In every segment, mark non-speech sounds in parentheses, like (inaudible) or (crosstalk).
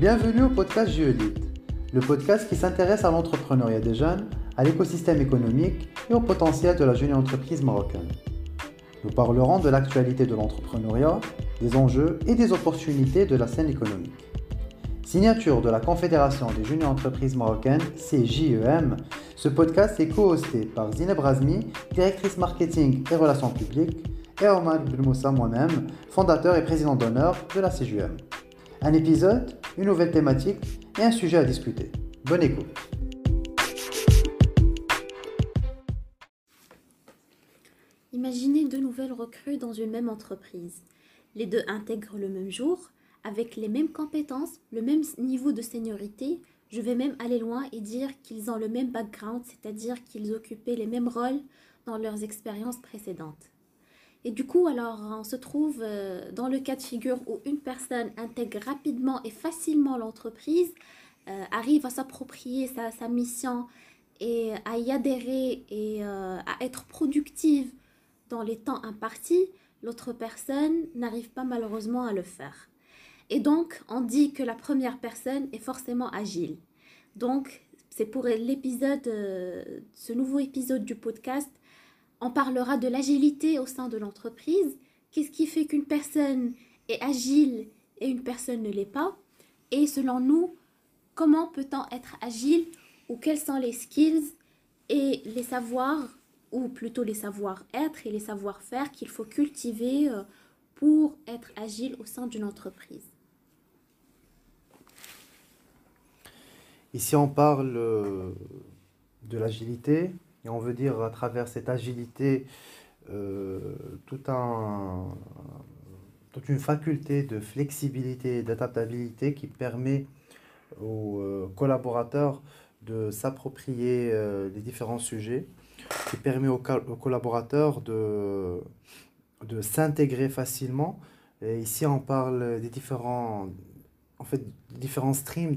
Bienvenue au podcast Géolite, le podcast qui s'intéresse à l'entrepreneuriat des jeunes, à l'écosystème économique et au potentiel de la jeune entreprise marocaine. Nous parlerons de l'actualité de l'entrepreneuriat, des enjeux et des opportunités de la scène économique. Signature de la Confédération des jeunes entreprises marocaines, CJEM, ce podcast est co-hosté par Zineb Razmi, directrice marketing et relations publiques, et Omar Moussa moi-même, fondateur et président d'honneur de la CJEM. Un épisode, une nouvelle thématique et un sujet à discuter. Bonne écoute. Imaginez deux nouvelles recrues dans une même entreprise. Les deux intègrent le même jour, avec les mêmes compétences, le même niveau de seniorité. Je vais même aller loin et dire qu'ils ont le même background, c'est-à-dire qu'ils occupaient les mêmes rôles dans leurs expériences précédentes. Et du coup, alors, on se trouve euh, dans le cas de figure où une personne intègre rapidement et facilement l'entreprise, euh, arrive à s'approprier sa, mission et à y adhérer et euh, à être productive dans les temps impartis, l'autre personne n'arrive pas malheureusement à le faire. Et donc, on dit que la première personne est forcément agile. Donc, c'est pour l'épisode, ce nouveau épisode du podcast, on parlera de l'agilité au sein de l'entreprise. Qu'est-ce qui fait qu'une personne est agile et une personne ne l'est pas? Et selon nous, comment peut-on être agile ou quels sont les skills et les savoirs, ou plutôt les savoir-être et les savoir-faire qu'il faut cultiver euh, pour être agile au sein d'une entreprise? Ici, on parle euh, de l'agilité, et on veut dire à travers cette agilité euh, un, toute une faculté de flexibilité et d'adaptabilité qui permet aux euh, collaborateurs de s'approprier euh, les différents sujets, qui permet aux, aux collaborateurs de, de s'intégrer facilement. Et ici, on parle des différents, en fait, différents streams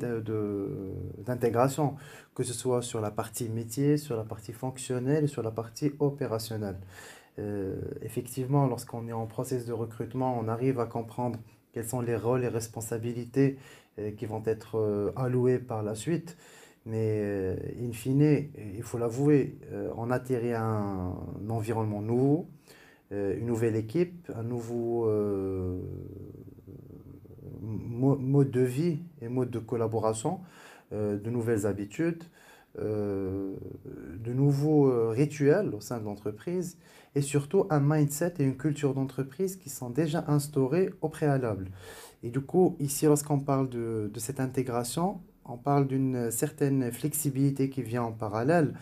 d'intégration, de, que ce soit sur la partie métier, sur la partie fonctionnelle, sur la partie opérationnelle. Euh, effectivement, lorsqu'on est en process de recrutement, on arrive à comprendre quels sont les rôles et responsabilités euh, qui vont être euh, alloués par la suite. Mais in fine, il faut l'avouer, on atterrit à un, environnement nouveau, une nouvelle équipe, un nouveau mode de vie et mode de collaboration, euh, de nouvelles habitudes, euh, de nouveaux euh, rituels au sein de l'entreprise et surtout un mindset et une culture d'entreprise qui sont déjà instaurés au préalable. Et du coup, ici, lorsqu'on parle de, cette intégration, on parle d'une certaine flexibilité qui vient en parallèle,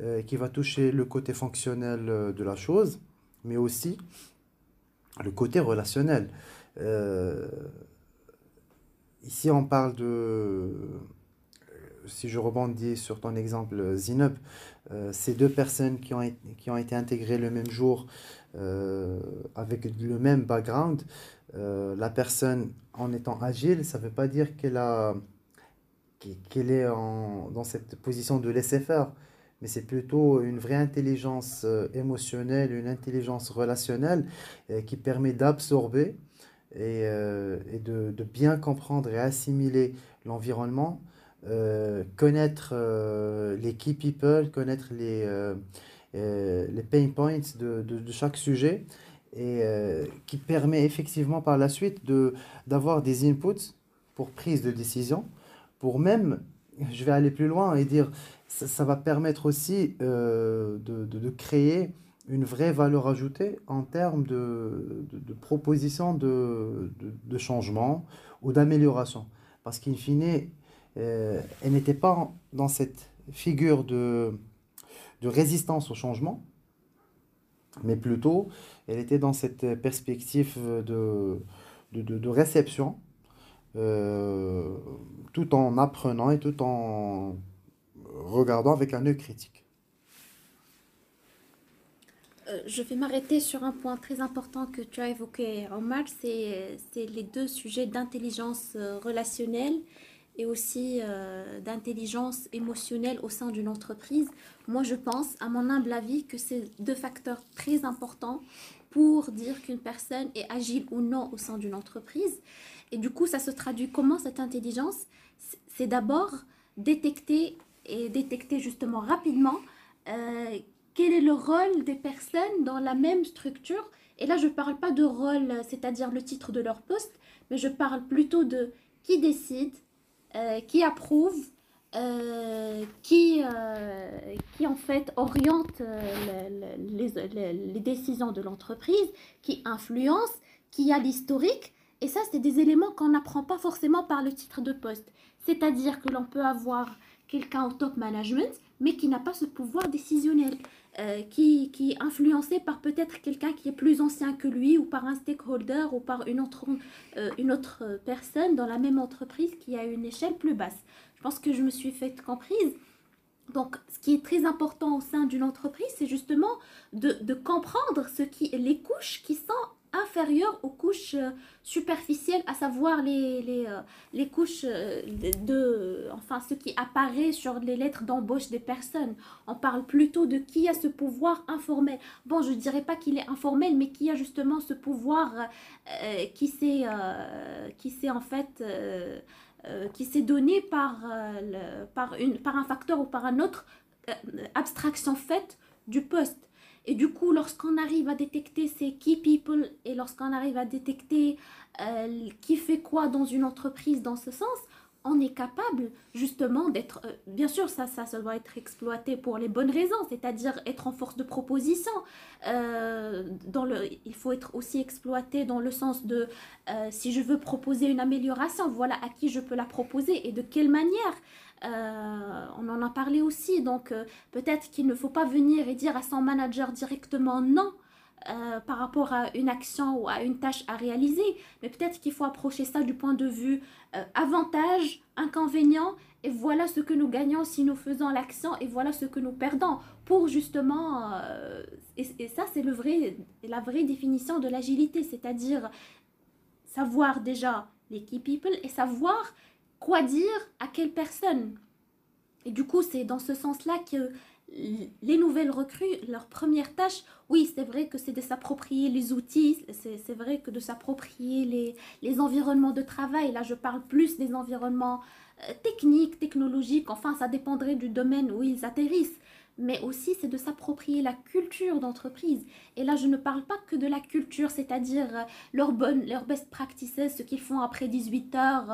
euh, qui va toucher le côté fonctionnel de la chose, mais aussi le côté relationnel. Ici, on parle de, si je rebondis sur ton exemple Zineb, euh, ces deux personnes qui ont, qui ont été intégrées le même jour euh, avec le même background, euh, la personne en étant agile, ça ne veut pas dire qu'elle a est en, dans cette position de laisser faire, mais c'est plutôt une vraie intelligence émotionnelle, une intelligence relationnelle qui permet d'absorber et, euh, et de, de, bien comprendre et assimiler l'environnement, euh, connaître euh, les key people, connaître les, les pain points de, de, de chaque sujet et qui permet effectivement par la suite d'avoir des inputs pour prise de décision, pour même, je vais aller plus loin et dire, ça, ça va permettre aussi de, de, créer une vraie valeur ajoutée en termes de, de, de propositions de, changement ou d'amélioration. Parce qu'in fine, euh, elle n'était pas dans cette figure de, résistance au changement, mais plutôt elle était dans cette perspective de réception, euh, tout en apprenant et tout en regardant avec un œil critique. Euh, je vais m'arrêter sur un point très important que tu as évoqué, Omar, c'est les deux sujets d'intelligence euh, relationnelle et aussi euh, d'intelligence émotionnelle au sein d'une entreprise. Moi, je pense, à mon humble avis, que c'est deux facteurs très importants pour dire qu'une personne est agile ou non au sein d'une entreprise. Et du coup, ça se traduit comment cette intelligence? C'est d'abord détecter et détecter justement rapidement quel est le rôle des personnes dans la même structure. Et là, je ne parle pas de rôle, c'est-à-dire le titre de leur poste, mais je parle plutôt de qui décide, euh, qui approuve, euh, qui, euh, qui en fait oriente les, décisions de l'entreprise, qui influence, qui a l'historique. Et ça, c'est des éléments qu'on n'apprend pas forcément par le titre de poste. C'est-à-dire que l'on peut avoir quelqu'un au top management, mais qui n'a pas ce pouvoir décisionnel. Euh, qui, qui, est influencé par peut-être quelqu'un qui est plus ancien que lui ou par un stakeholder ou par une autre, euh, une autre personne dans la même entreprise qui a une échelle plus basse. Je pense que je me suis fait comprise. Donc, ce qui est très important au sein d'une entreprise, c'est justement de, de, comprendre ce qui, les couches qui sont inférieure aux couches euh, superficielles, à savoir les, les, euh, les couches euh, de, enfin, ce qui apparaît sur les lettres d'embauche des personnes. On parle plutôt de qui a ce pouvoir informel. Bon, je ne dirais pas qu'il est informel, mais qui a justement ce pouvoir qui s'est en fait... qui s'est donné par, le, par, une, par un facteur ou par un autre abstraction faite du poste. Et du coup, lorsqu'on arrive à détecter ces key people et lorsqu'on arrive à détecter euh, qui fait quoi dans une entreprise dans ce sens, on est capable justement d'être, euh, bien sûr ça, ça, doit être exploité pour les bonnes raisons, c'est-à-dire être en force de proposition. Euh, dans le, il faut être aussi exploité dans le sens de si je veux proposer une amélioration, voilà à qui je peux la proposer et de quelle manière. Euh, on en a parlé aussi, donc euh, peut-être qu'il ne faut pas venir et dire à son manager directement non euh, par rapport à une action ou à une tâche à réaliser, mais peut-être qu'il faut approcher ça du point de vue avantage, inconvénient, et voilà ce que nous gagnons si nous faisons l'action, et voilà ce que nous perdons, pour justement, et, et, ça c'est le vrai, la vraie définition de l'agilité, c'est-à-dire savoir déjà les key people et savoir quoi dire à quelle personne. Et du coup, c'est dans ce sens-là que les nouvelles recrues, leur première tâche, oui, c'est vrai que c'est de s'approprier les outils, c'est vrai que de s'approprier les, environnements de travail. Là, je parle plus des environnements euh, techniques, technologiques, enfin, ça dépendrait du domaine où ils atterrissent mais aussi c'est de s'approprier la culture d'entreprise. Et là, je ne parle pas que de la culture, c'est-à-dire euh, leurs bonnes, leurs best practices, ce qu'ils font après 18 heures,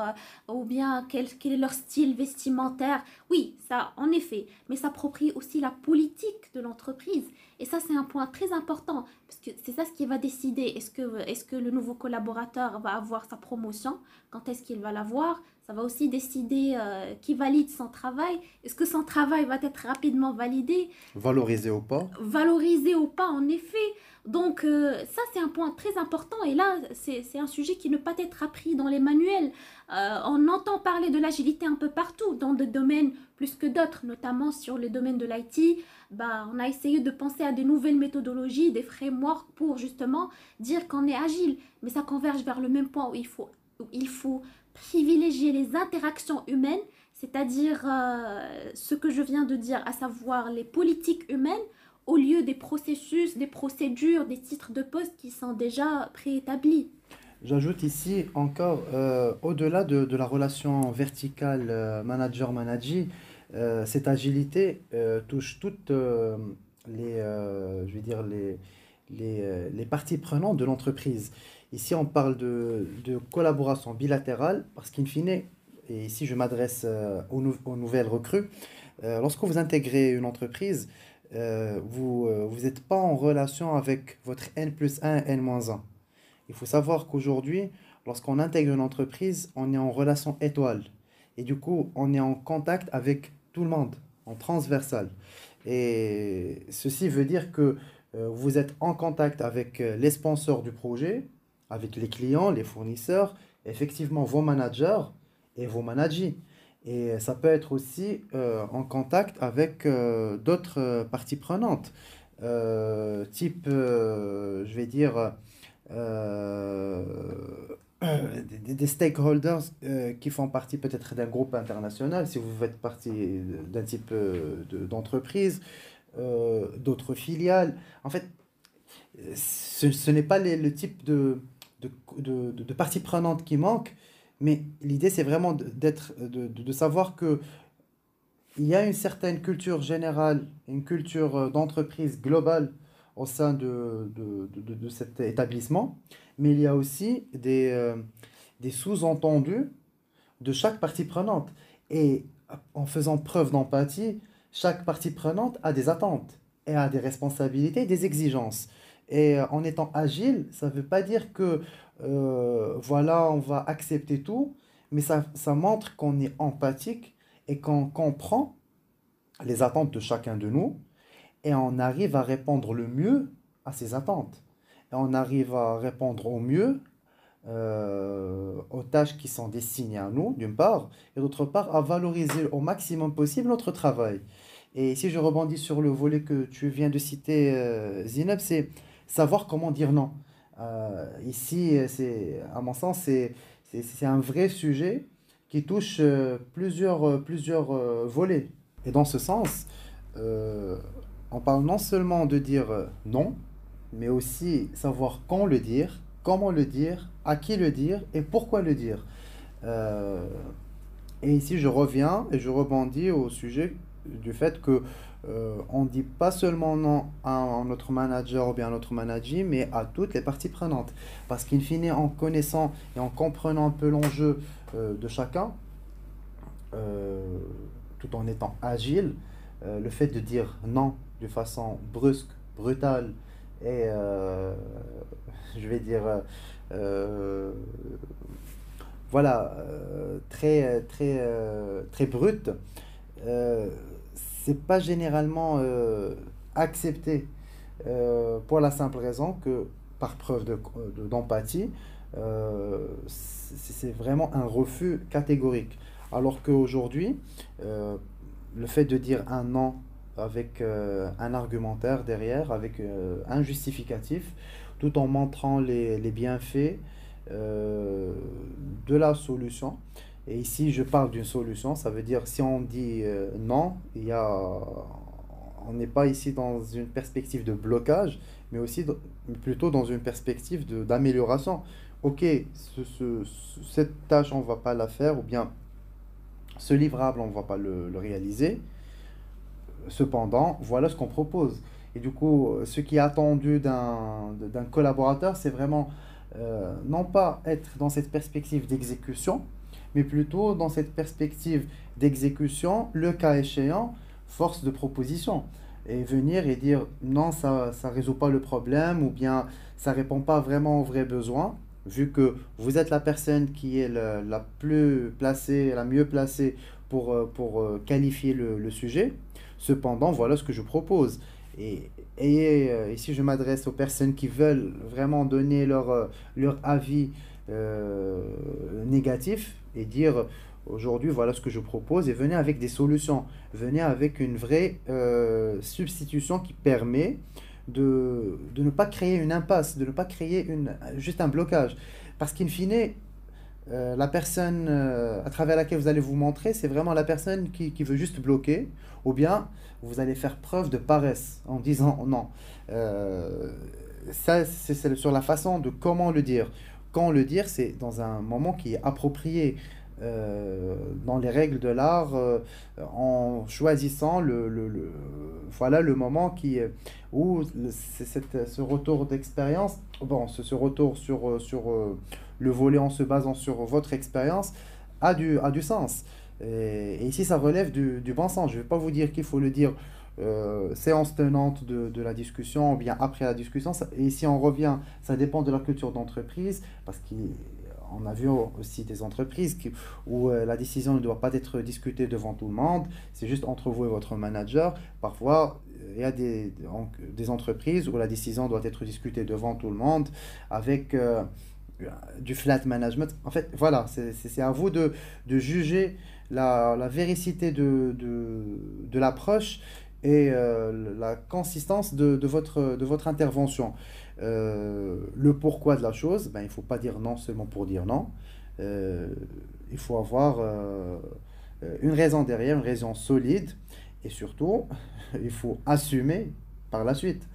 euh, ou bien quel, quel, est leur style vestimentaire. Oui, ça, en effet, mais s'approprier aussi la politique de l'entreprise. Et ça, c'est un point très important, parce que c'est ça ce qui va décider. Est-ce que, est -ce que le nouveau collaborateur va avoir sa promotion? Quand est-ce qu'il va l'avoir? Ça va aussi décider euh, qui valide son travail. Est-ce que son travail va être rapidement validé? Valorisé ou pas? Valorisé ou pas, en effet. Donc euh, ça, c'est un point très important. Et là, c'est un sujet qui ne peut pas être appris dans les manuels. Euh, on entend parler de l'agilité un peu partout, dans des domaines plus que d'autres, notamment sur le domaine de l'IT. Bah, on a essayé de penser à des nouvelles méthodologies, des frameworks pour justement dire qu'on est agile. Mais ça converge vers le même point où il faut, où il faut privilégier les interactions humaines, c'est-à-dire euh, ce que je viens de dire, à savoir les politiques humaines, au lieu des processus, des procédures, des titres de poste qui sont déjà préétablis. J'ajoute ici encore, euh, au-delà de, de, la relation verticale euh, manager-manager, cette agilité touche toutes les, je vais dire les, les, les parties prenantes de l'entreprise. Ici, on parle de, de collaboration bilatérale parce qu'in fine, et ici je m'adresse euh, aux, aux, nouvelles recrues, euh, lorsque vous intégrez une entreprise, euh, vous n'êtes pas en relation avec votre N plus 1, N-1. Il faut savoir qu'aujourd'hui, lorsqu'on intègre une entreprise, on est en relation étoile. Et du coup, on est en contact avec tout le monde, en transversal. Et ceci veut dire que vous êtes en contact avec les sponsors du projet, avec les clients, les fournisseurs, effectivement vos managers et vos managers. Et ça peut être aussi euh, en contact avec euh, d'autres euh, parties prenantes, type, je vais dire, des, stakeholders qui font partie peut-être d'un groupe international, si vous faites partie d'un type d'entreprise, d'autres filiales. En fait, ce, n'est pas le type de, de, de, de, de partie prenante qui manque, mais l'idée c'est vraiment d'être, de, de, savoir que il y a une certaine culture générale, une culture euh, d'entreprise globale au sein de- de cet établissement, mais il y a aussi des, euh, des sous-entendus de chaque partie prenante. Et en faisant preuve d'empathie, chaque partie prenante a des attentes et a des responsabilités, des exigences. Et euh, en étant agile, ça ne veut pas dire que euh, voilà, on va accepter tout, mais ça, ça montre qu'on est empathique et qu'on comprend les attentes de chacun de nous et on arrive à répondre le mieux à ces attentes. Et on arrive à répondre au mieux euh, aux tâches qui sont destinées à nous, d'une part, et d'autre part, à valoriser au maximum possible notre travail. Et si je rebondis sur le volet que tu viens de citer, Zineb, c'est savoir comment dire non. Euh, ici, c'est, à mon sens, c'est, c'est, c'est un vrai sujet qui touche euh, plusieurs, euh, plusieurs volets. Et dans ce sens, on parle non seulement de dire non, mais aussi savoir quand le dire, comment le dire, à qui le dire et pourquoi le dire. Et ici, je reviens et je rebondis au sujet du fait que euh, on dit pas seulement non à notre manager ou bien à notre manager, mais à toutes les parties prenantes. Parce qu'in fine, en connaissant et en comprenant un peu l'enjeu euh, de chacun, euh, tout en étant agile, le fait de dire non de façon brusque, brutale et, (laughs) je vais dire, voilà, très, très, très brute, c'est pas généralement euh, accepté euh, pour la simple raison que, par preuve de, de- d'empathie, euh, c'est vraiment un refus catégorique. Alors qu'aujourd'hui, le fait de dire un non avec un argumentaire derrière, avec un justificatif, tout en montrant les, les bienfaits de la solution. Et ici, je parle d'une solution, ça veut dire si on dit euh, non, il y a, on n'est pas ici dans une perspective de blocage, mais aussi plutôt dans une perspective d'amélioration. Ok, ce- ce- ce- cette tâche, on ne va pas la faire, ou bien ce livrable, on ne va pas le, réaliser. Cependant, voilà ce qu'on propose. Et du coup, ce qui est attendu d'un collaborateur, c'est vraiment euh, non pas être dans cette perspective d'exécution, mais plutôt dans cette perspective d'exécution, le cas échéant, force de proposition. Et venir et dire non, ça ne résout pas le problème, ou bien ça répond pas vraiment aux vrais besoins, vu que vous êtes la personne qui est la, plus placée, la mieux placée pour, euh, pour euh, qualifier le, sujet. Cependant, voilà ce que je propose. Et, et euh, ici, je m'adresse aux personnes qui veulent vraiment donner leur, leur avis négatif et dire aujourd'hui, voilà ce que je propose et venez avec des solutions. Venez avec une vraie euh, substitution qui permet de, de ne pas créer une impasse, de ne pas créer une, juste un blocage. Parce qu'in fine, euh, la personne euh, à travers laquelle vous allez vous montrer, c'est vraiment la personne qui, qui veut juste bloquer, ou bien vous allez faire preuve de paresse en disant non. Euh, ça, c'est sur la façon de comment le dire. Quand le dire, c'est dans un moment qui est approprié. euh, dans les règles de l'art, euh, en choisissant le, voilà, le moment qui, euh, où cette- ce retour d'expérience, bon, ce, ce retour sur, sur le volet en se basant sur votre expérience a du, a du sens. Et, ici, ça relève du, du bon sens. Je vais pas vous dire qu'il faut le dire euh, séance tenante de, de la discussion ou bien après la discussion. Et si on revient, ça dépend de la culture d'entreprise parce qu'on a vu aussi des entreprises où euh, la décision ne doit pas être discutée devant tout le monde. C'est juste entre vous et votre manager. Parfois, euh, il y a des, des entreprises où la décision doit être discutée devant tout le monde avec... du flat management. En fait, voilà, c'est à vous de, de juger la, la véracité de, de, de l'approche et euh, la consistance de, votre, intervention. Euh, le pourquoi de la chose, ben, il ne faut pas dire non seulement pour dire non. Euh, il faut avoir une raison derrière, une raison solide. Et surtout, (laughs) il faut assumer par la suite.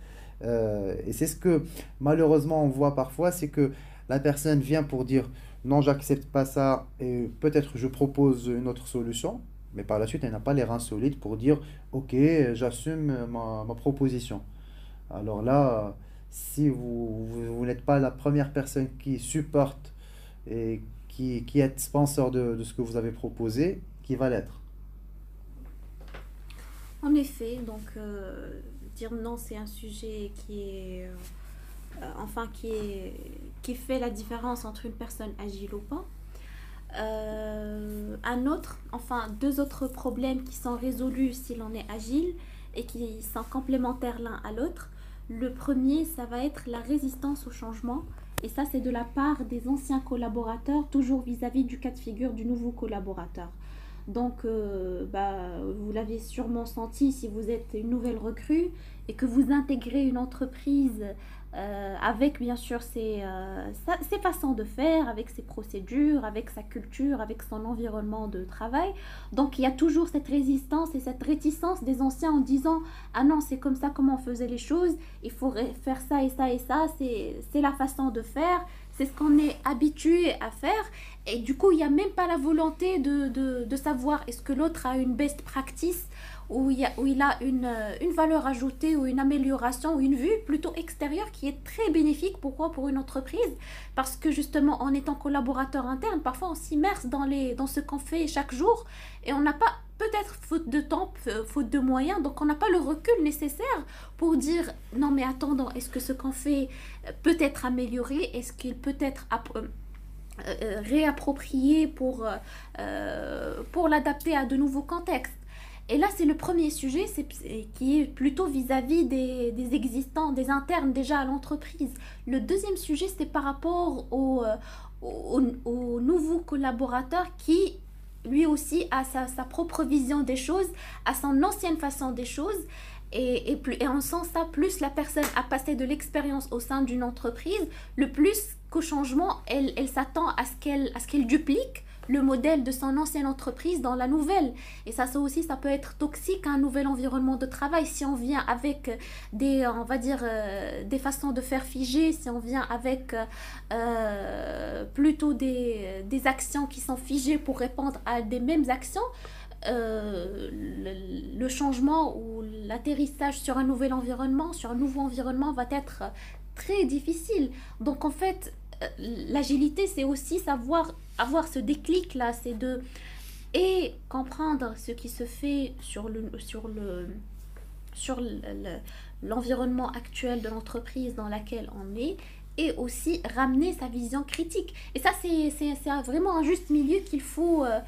Et c'est ce que malheureusement on voit parfois, c'est que la personne vient pour dire non, j'accepte pas ça et peut-être je propose une autre solution, mais par la suite elle n'a pas les reins solides pour dire ok, j'assume ma, ma proposition. Alors là, si vous, vous, n'êtes pas la première personne qui supporte et qui, qui est sponsor de, de ce que vous avez proposé, qui va l'être? En effet, donc euh, dire non, c'est un sujet qui est, euh, enfin, qui est, qui fait la différence entre une personne agile ou pas. Euh, un autre, enfin deux autres problèmes qui sont résolus si l'on est agile et qui sont complémentaires l'un à l'autre. Le premier, ça va être la résistance au changement. Et ça, c'est de la part des anciens collaborateurs, toujours vis-à-vis du cas de figure du nouveau collaborateur. Donc, euh, bah, vous l'avez sûrement senti si vous êtes une nouvelle recrue et que vous intégrez une entreprise euh, avec bien sûr ses, euh, ses façons de faire, avec ses procédures, avec sa culture, avec son environnement de travail. Donc il y a toujours cette résistance et cette réticence des anciens en disant Ah non, c'est comme ça comment on faisait les choses, il faudrait faire ça et ça et ça, c'est la façon de faire, c'est ce qu'on est habitué à faire. Et du coup, il n'y a même pas la volonté de, de, de savoir est-ce que l'autre a une best practice où il, y a, où il a une, euh, une valeur ajoutée ou une amélioration ou une vue plutôt extérieure qui est très bénéfique. Pourquoi Pour une entreprise. Parce que justement, en étant collaborateur interne, parfois on s'immerse dans, dans ce qu'on fait chaque jour et on n'a pas, peut-être faute de temps, f- faute de moyens, donc on n'a pas le recul nécessaire pour dire non mais attendons, est-ce que ce qu'on fait euh, peut être amélioré? Est-ce qu'il peut être appro- euh, euh, réapproprié pour, euh, euh, pour l'adapter à de nouveaux contextes? Et là, c'est le premier sujet c'est, qui est plutôt vis-à-vis des, existants, des internes déjà à l'entreprise. Le deuxième sujet, c'est par rapport au, euh, au, au nouveau collaborateur qui, lui aussi, a sa, sa propre vision des choses, a son ancienne façon des choses. Et, et, plus, et en sens ça, plus la personne a passé de l'expérience au sein d'une entreprise, le plus qu'au changement, elle, elle s'attend à à ce qu'elle duplique le modèle de son ancienne entreprise dans la nouvelle. Et ça, ça aussi, ça peut être toxique un nouvel environnement de travail. Si on vient avec des, on va dire, euh, des façons de faire figées, si on vient avec euh, plutôt des, des actions qui sont figées pour répondre à des mêmes actions, euh, le, changement ou l'atterrissage sur un nouvel environnement, sur un nouveau environnement va être très difficile. Donc en fait, euh, l'agilité, c'est aussi savoir avoir ce déclic là, c'est de et comprendre ce qui se fait sur le sur le sur le- le- l'environnement actuel de l'entreprise dans laquelle on est et aussi ramener sa vision critique. Et ça, c'est vraiment un juste milieu qu'il faut, euh,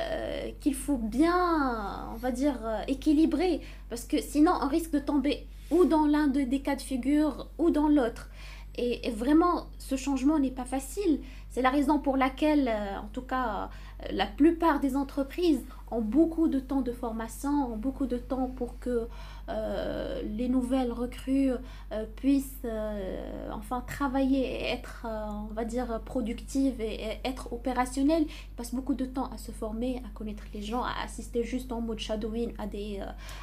euh, qu'il faut bien, on va dire, euh, équilibrer. Parce que sinon, on risque de tomber ou dans l'un de- des cas de figure ou dans l'autre. Et, vraiment, ce changement n'est pas facile. C'est la raison pour laquelle, euh, en tout cas, euh, la plupart des entreprises ont beaucoup de temps de formation, ont beaucoup de temps pour que euh, les nouvelles recrues euh, puissent euh, enfin travailler et être, on va dire, productives et, être opérationnelles. Ils passent beaucoup de temps à se former, à connaître les gens, à assister juste en mode shadowing à des,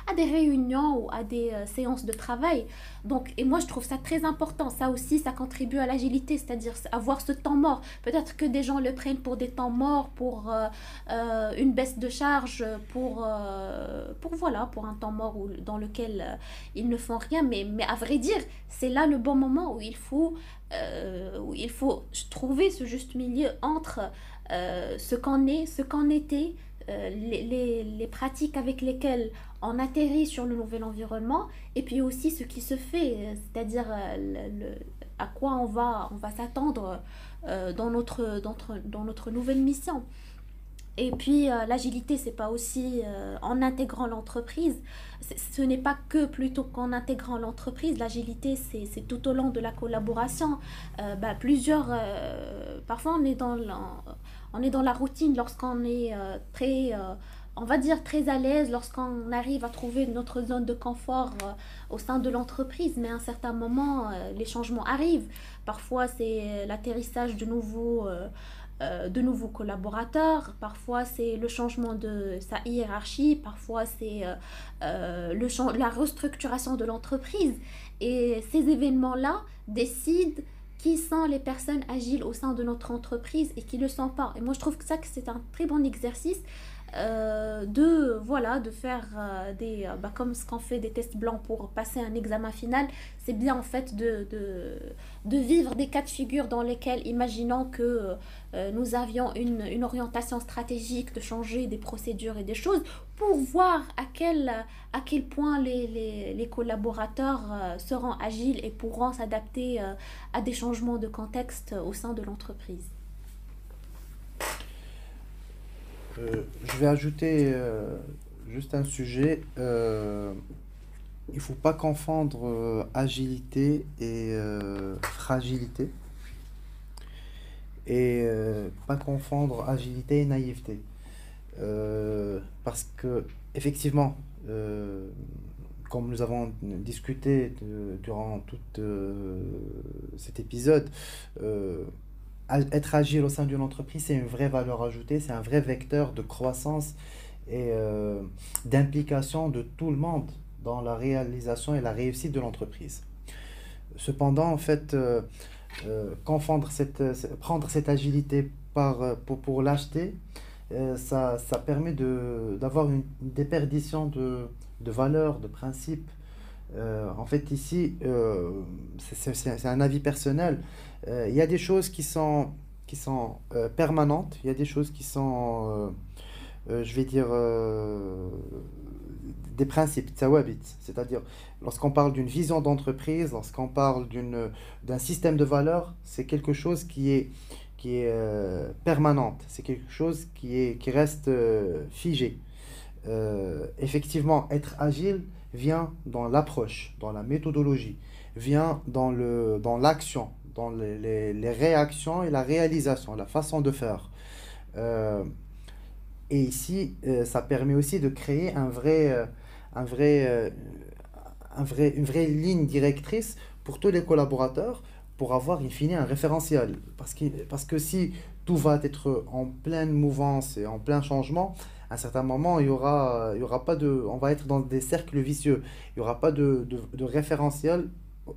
à des réunions ou à des séances de travail. Donc, et moi, je trouve ça très important. Ça aussi, ça contribue à l'agilité, c'est-à-dire avoir ce temps mort. Peut-être que des gens le prennent pour des temps morts, pour une baisse de charge, pour, pour voilà, pour un temps mort où, dans lequel euh, ils ne font rien. Mais, mais à vrai dire, c'est là le bon moment où il faut, euh, où il faut trouver ce juste milieu entre euh, ce qu'on est, ce qu'on était, les, les, les pratiques avec lesquelles on atterrit sur le nouvel environnement et puis aussi ce qui se fait, c'est-à-dire à quoi on va, on va s'attendre dans, notre, dans, notre, dans notre nouvelle mission. Et puis euh, l'agilité, c'est pas aussi euh, en intégrant l'entreprise. Ce n'est pas que plutôt qu'en intégrant l'entreprise. L'agilité, c'est tout au long de la collaboration. Euh, bah, plusieurs, euh, parfois on est dans la, on est dans la routine lorsqu'on est très, on va dire très à l'aise, lorsqu'on arrive à trouver notre zone de confort au sein de l'entreprise. Mais à un certain moment, les changements arrivent. Parfois, c'est l'atterrissage de nouveaux euh, de nouveaux collaborateurs, parfois c'est le changement de sa hiérarchie, parfois c'est le la restructuration de l'entreprise. Et ces événements-là décident qui sont les personnes agiles au sein de notre entreprise et qui ne le sont pas. Et moi, je trouve que ça, que c'est un très bon exercice euh, de voilà de faire euh, des euh, bah, comme ce qu'on fait des tests blancs pour passer un examen final c'est bien en fait de, de, de, vivre des cas de figure dans lesquels imaginons que nous avions une, une, orientation stratégique de changer des procédures et des choses pour voir à quel, à quel point les, les collaborateurs seront agiles et pourront s'adapter à des changements de contexte au sein de l'entreprise Euh, je vais ajouter euh, juste un sujet. Euh, il ne faut pas confondre agilité et fragilité. Et pas confondre agilité et naïveté. parce que, effectivement, comme nous avons discuté durant tout cet épisode, être agile au sein d'une entreprise, c'est une vraie valeur ajoutée, c'est un vrai vecteur de croissance et euh, d'implication de tout le monde dans la réalisation et la réussite de l'entreprise. Cependant, en fait, euh, euh, confondre cette, prendre cette agilité par, pour, pour l'acheter, ça, ça permet d'avoir une déperdition de, de valeurs, de principes. En fait, ici, c'est un avis personnel. Euh, il y a des choses qui sont, qui sont euh, permanentes, il y a des choses qui sont, euh, je vais dire, des principes, c'est-à-dire lorsqu'on parle d'une vision d'entreprise, lorsqu'on parle d'un système de valeurs, c'est quelque chose qui est, qui est permanente, c'est quelque chose qui, est, qui reste figé. effectivement, être agile vient dans l'approche, dans la méthodologie, vient dans l'action, dans dans les, les, réactions et la réalisation, la façon de faire. Euh, et ici, euh, ça permet aussi de créer un vrai, euh, un vrai, un vrai, une vraie ligne directrice pour tous les collaborateurs pour avoir, in fine, un référentiel. Parce que, parce que si tout va être en pleine mouvance et en plein changement, à un certain moment, il y aura, il y aura pas de, on va être dans des cercles vicieux. Il n'y aura pas de, de, de référentiel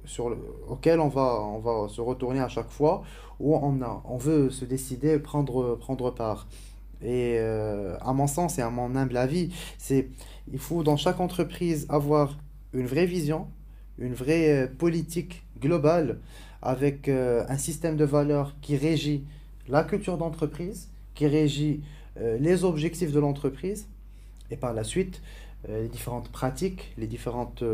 sur le, auquel on va, on va se retourner à chaque fois où on, a, on veut se décider, prendre, prendre part. Et euh, à mon sens et à mon humble avis, c'est il faut dans chaque entreprise avoir une vraie vision, une vraie euh, politique globale avec euh, un système de valeurs qui régit la culture d'entreprise, qui régit les objectifs de l'entreprise et par la suite les différentes pratiques, les différentes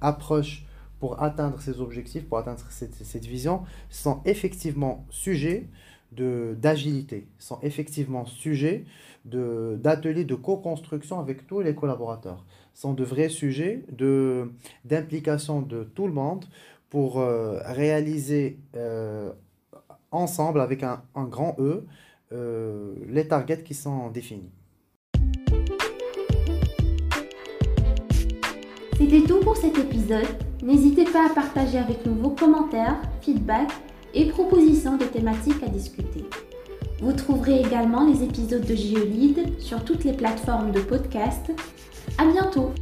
approches pour atteindre ces objectifs, pour atteindre cette, vision, sont effectivement sujets d'agilité, sont effectivement sujets d'ateliers de, co-construction avec tous les collaborateurs, sont de vrais sujets d'implication de, tout le monde pour euh, réaliser euh, ensemble avec un grand E euh, les targets qui sont définis. C'était tout pour cet épisode. N'hésitez pas à partager avec nous vos commentaires, feedbacks et propositions de thématiques à discuter. Vous trouverez également les épisodes de Geolide sur toutes les plateformes de podcast. À bientôt!